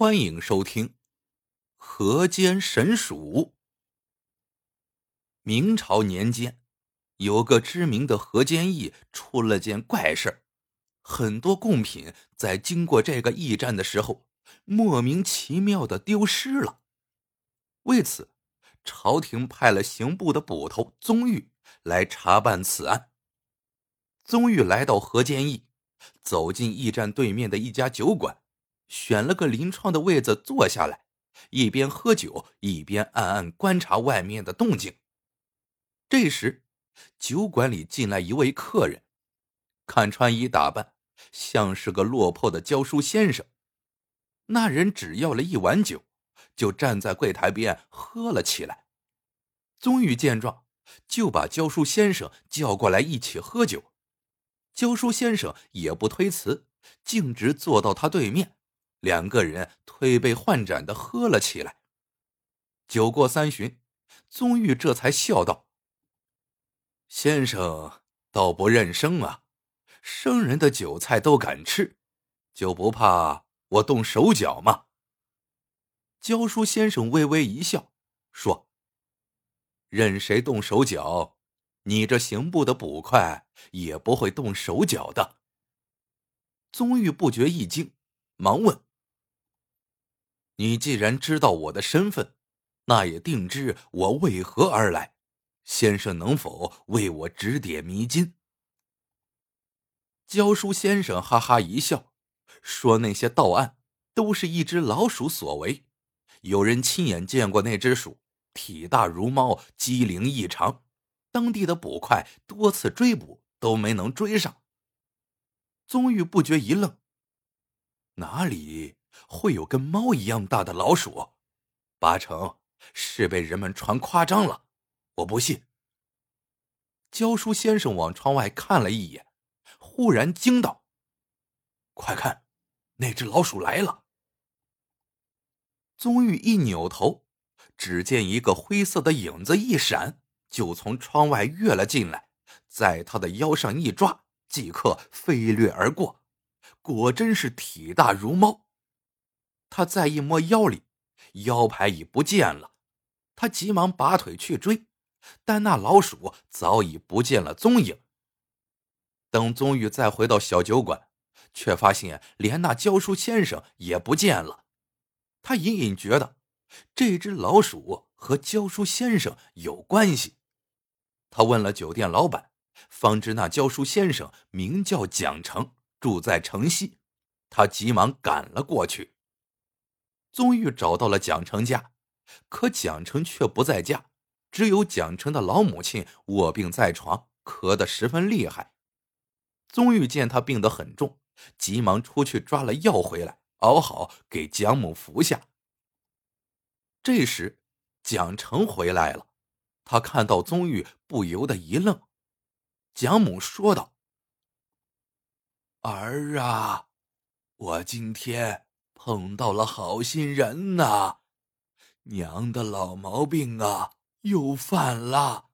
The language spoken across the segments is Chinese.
欢迎收听《河间神鼠》。明朝年间，有个知名的河间驿出了件怪事很多贡品在经过这个驿站的时候，莫名其妙的丢失了。为此，朝廷派了刑部的捕头宗玉来查办此案。宗玉来到河间驿，走进驿站对面的一家酒馆。选了个临窗的位子坐下来，一边喝酒一边暗暗观察外面的动静。这时，酒馆里进来一位客人，看穿衣打扮，像是个落魄的教书先生。那人只要了一碗酒，就站在柜台边喝了起来。宗玉见状，就把教书先生叫过来一起喝酒。教书先生也不推辞，径直坐到他对面。两个人推杯换盏的喝了起来。酒过三巡，宗玉这才笑道：“先生倒不认生啊，生人的酒菜都敢吃，就不怕我动手脚吗？”教书先生微微一笑，说：“任谁动手脚，你这刑部的捕快也不会动手脚的。”宗玉不觉一惊，忙问。你既然知道我的身份，那也定知我为何而来。先生能否为我指点迷津？教书先生哈哈一笑，说：“那些盗案都是一只老鼠所为。有人亲眼见过那只鼠，体大如猫，机灵异常。当地的捕快多次追捕，都没能追上。”宗玉不觉一愣：“哪里？”会有跟猫一样大的老鼠，八成是被人们传夸张了。我不信。教书先生往窗外看了一眼，忽然惊道：“快看，那只老鼠来了！”宗玉一扭头，只见一个灰色的影子一闪，就从窗外跃了进来，在他的腰上一抓，即刻飞掠而过。果真是体大如猫。他再一摸腰里，腰牌已不见了。他急忙拔腿去追，但那老鼠早已不见了踪影。等宗玉再回到小酒馆，却发现连那教书先生也不见了。他隐隐觉得这只老鼠和教书先生有关系。他问了酒店老板，方知那教书先生名叫蒋成，住在城西。他急忙赶了过去。宗玉找到了蒋成家，可蒋成却不在家，只有蒋成的老母亲卧病在床，咳得十分厉害。宗玉见他病得很重，急忙出去抓了药回来，熬好给蒋母服下。这时，蒋成回来了，他看到宗玉，不由得一愣。蒋母说道：“儿啊，我今天……”碰到了好心人呐，娘的老毛病啊又犯了。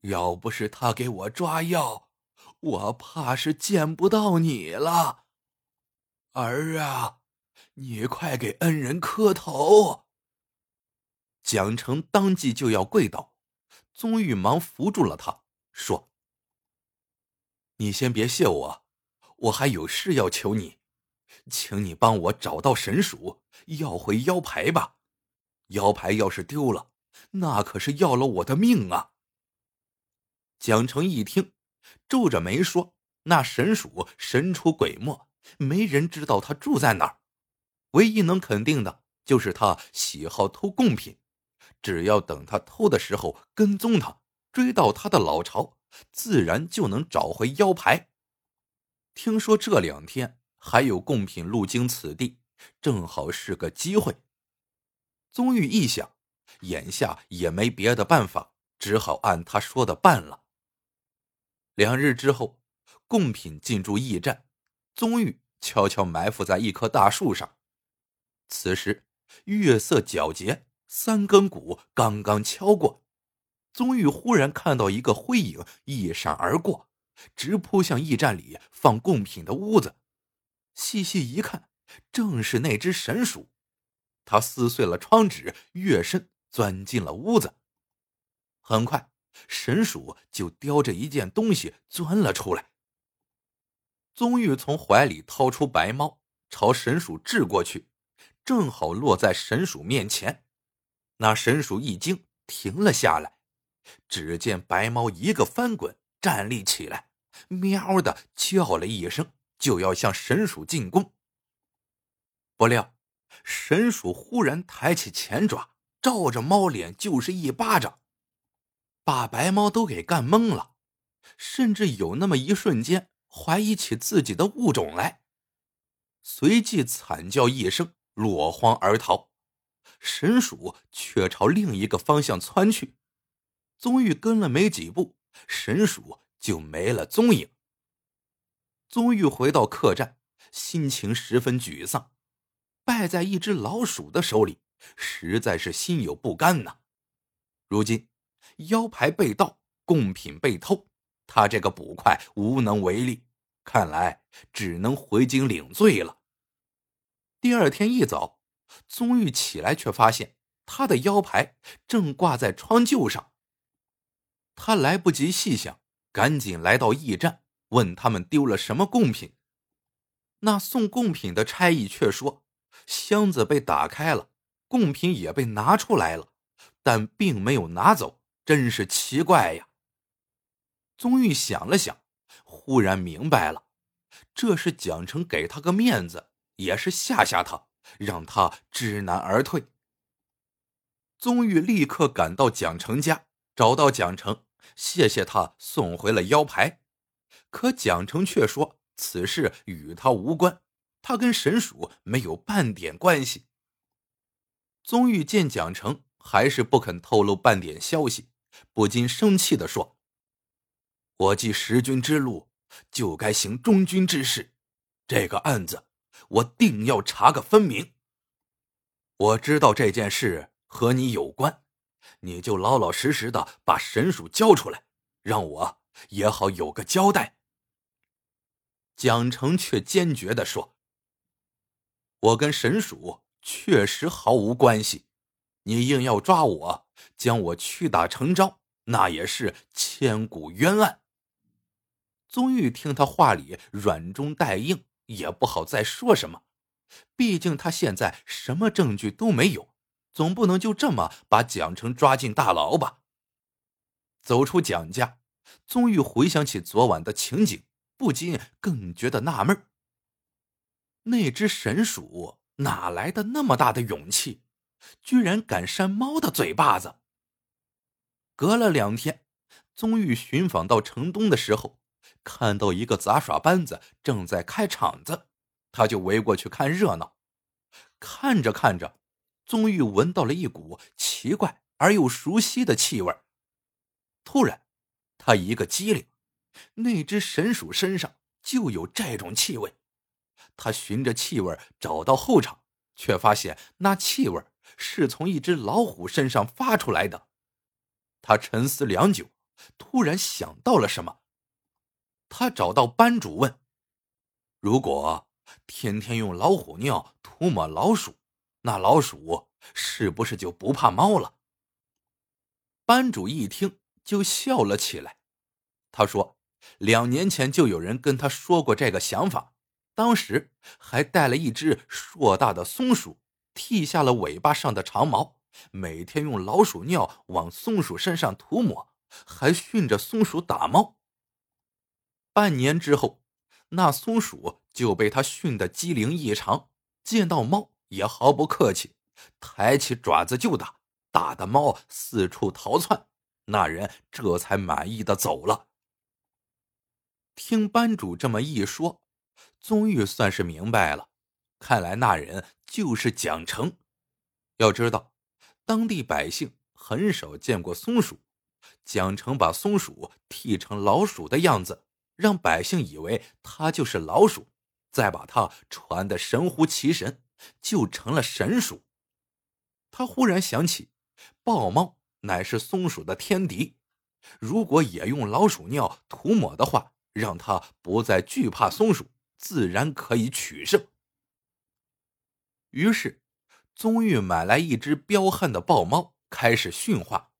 要不是他给我抓药，我怕是见不到你了。儿啊，你快给恩人磕头。蒋成当即就要跪倒，宗玉忙扶住了他，说：“你先别谢我，我还有事要求你。”请你帮我找到神鼠，要回腰牌吧。腰牌要是丢了，那可是要了我的命啊！蒋成一听，皱着眉说：“那神鼠神出鬼没，没人知道他住在哪儿。唯一能肯定的就是他喜好偷贡品。只要等他偷的时候跟踪他，追到他的老巢，自然就能找回腰牌。听说这两天……”还有贡品路经此地，正好是个机会。宗玉一想，眼下也没别的办法，只好按他说的办了。两日之后，贡品进驻驿站，宗玉悄悄埋伏在一棵大树上。此时月色皎洁，三更鼓刚刚敲过，宗玉忽然看到一个灰影一闪而过，直扑向驿站里放贡品的屋子。细细一看，正是那只神鼠，他撕碎了窗纸，跃身钻进了屋子。很快，神鼠就叼着一件东西钻了出来。宗玉从怀里掏出白猫，朝神鼠掷过去，正好落在神鼠面前。那神鼠一惊，停了下来。只见白猫一个翻滚，站立起来，喵的叫了一声，就要向神鼠进攻。不料，神鼠忽然抬起前爪，照着猫脸就是一巴掌，把白猫都给干懵了，甚至有那么一瞬间怀疑起自己的物种来，随即惨叫一声，落荒而逃。神鼠却朝另一个方向窜去。宗玉跟了没几步，神鼠就没了踪影。宗玉回到客栈，心情十分沮丧，败在一只老鼠的手里，实在是心有不甘呐。如今腰牌被盗，贡品被偷，他这个捕快无能为力，看来只能回京领罪了。第二天一早，宗玉起来，却发现他的腰牌正挂在窗臼上。他来不及细想，赶紧来到驿站，问他们丢了什么贡品。那送贡品的差役却说，箱子被打开了，贡品也被拿出来了，但并没有拿走，真是奇怪呀。宗玉想了想，忽然明白了，这是蒋成给他个面子，也是吓吓他，让他知难而退。宗玉立刻赶到蒋成家。找到蒋成，谢谢他送回了腰牌，可蒋成却说此事与他无关，他跟神鼠没有半点关系。宗玉见蒋成还是不肯透露半点消息，不禁生气的说：“我继十军之路，就该行中军之事，这个案子我定要查个分明。我知道这件事和你有关。”你就老老实实的把神鼠交出来，让我也好有个交代。蒋成却坚决的说：“我跟神鼠确实毫无关系，你硬要抓我，将我屈打成招，那也是千古冤案。”宗玉听他话里软中带硬，也不好再说什么，毕竟他现在什么证据都没有。总不能就这么把蒋成抓进大牢吧？走出蒋家，宗玉回想起昨晚的情景，不禁更觉得纳闷那只神鼠哪来的那么大的勇气，居然敢扇猫的嘴巴子？隔了两天，宗玉寻访到城东的时候，看到一个杂耍班子正在开场子，他就围过去看热闹。看着看着。宗玉闻到了一股奇怪而又熟悉的气味突然，他一个机灵，那只神鼠身上就有这种气味。他循着气味找到后场，却发现那气味是从一只老虎身上发出来的。他沉思良久，突然想到了什么。他找到班主问：“如果天天用老虎尿涂抹老鼠？”那老鼠是不是就不怕猫了？班主一听就笑了起来。他说：“两年前就有人跟他说过这个想法，当时还带了一只硕大的松鼠，剃下了尾巴上的长毛，每天用老鼠尿往松鼠身上涂抹，还训着松鼠打猫。半年之后，那松鼠就被他训得机灵异常，见到猫。”也毫不客气，抬起爪子就打，打的猫四处逃窜。那人这才满意的走了。听班主这么一说，宗玉算是明白了，看来那人就是蒋成。要知道，当地百姓很少见过松鼠，蒋成把松鼠剃成老鼠的样子，让百姓以为他就是老鼠，再把它传的神乎其神。就成了神鼠。他忽然想起，豹猫乃是松鼠的天敌，如果也用老鼠尿涂抹的话，让他不再惧怕松鼠，自然可以取胜。于是，宗玉买来一只彪悍的豹猫，开始驯化。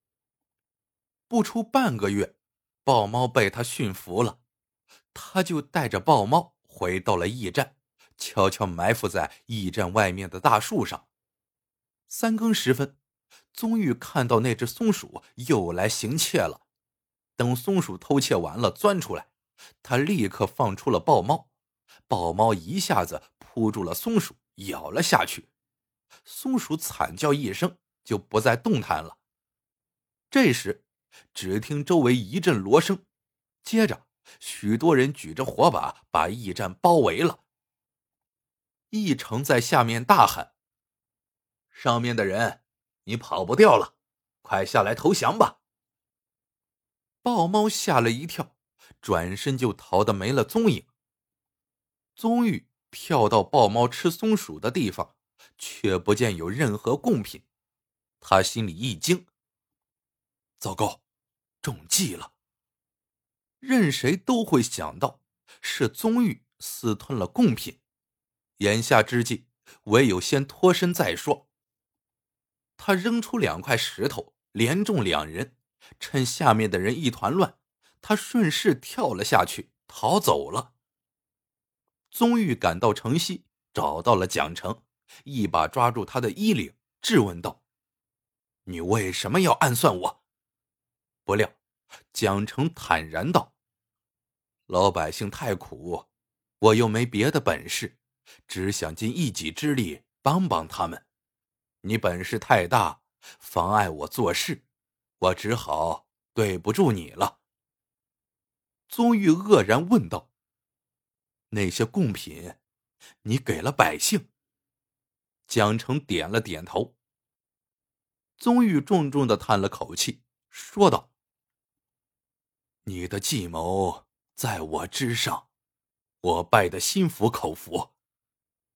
不出半个月，豹猫被他驯服了，他就带着豹猫回到了驿站，悄悄埋伏在驿站外面的大树上。三更时分，宗玉看到那只松鼠又来行窃了。等松鼠偷窃完了，钻出来，他立刻放出了豹猫，豹猫一下子扑住了松鼠，咬了下去。松鼠惨叫一声，就不再动弹了。这时，只听周围一阵锣声，接着许多人举着火把把驿站包围了。驿丞在下面大喊：“上面的人，你跑不掉了，快下来投降吧！”豹猫吓了一跳，转身就逃得没了踪影。宗玉跳到豹猫吃松鼠的地方，却不见有任何贡品，他心里一惊。糟糕，中计了！任谁都会想到是宗玉私吞了贡品，眼下之际，唯有先脱身再说。他扔出两块石头，连中两人。趁下面的人一团乱，他顺势跳了下去，逃走了。宗玉赶到城西，找到了蒋成，一把抓住他的衣领，质问道：“你为什么要暗算我？”不料，蒋成坦然道：“老百姓太苦，我又没别的本事，只想尽一己之力帮帮他们。你本事太大，妨碍我做事。”我只好对不住你了。宗玉愕然问道：“那些贡品，你给了百姓？”蒋成点了点头。宗玉重重的叹了口气，说道：“你的计谋在我之上，我拜得心服口服。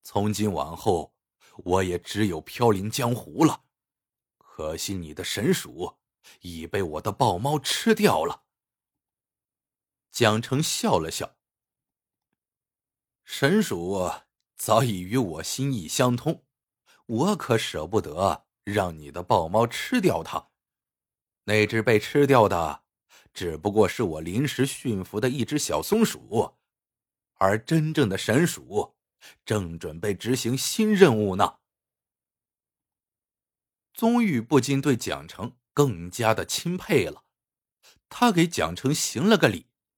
从今往后，我也只有飘零江湖了。可惜你的神鼠。”已被我的豹猫吃掉了。蒋成笑了笑：“神鼠早已与我心意相通，我可舍不得让你的豹猫吃掉它。那只被吃掉的，只不过是我临时驯服的一只小松鼠，而真正的神鼠正准备执行新任务呢。”宗玉不禁对蒋成。更加的钦佩了，他给蒋成行了个礼，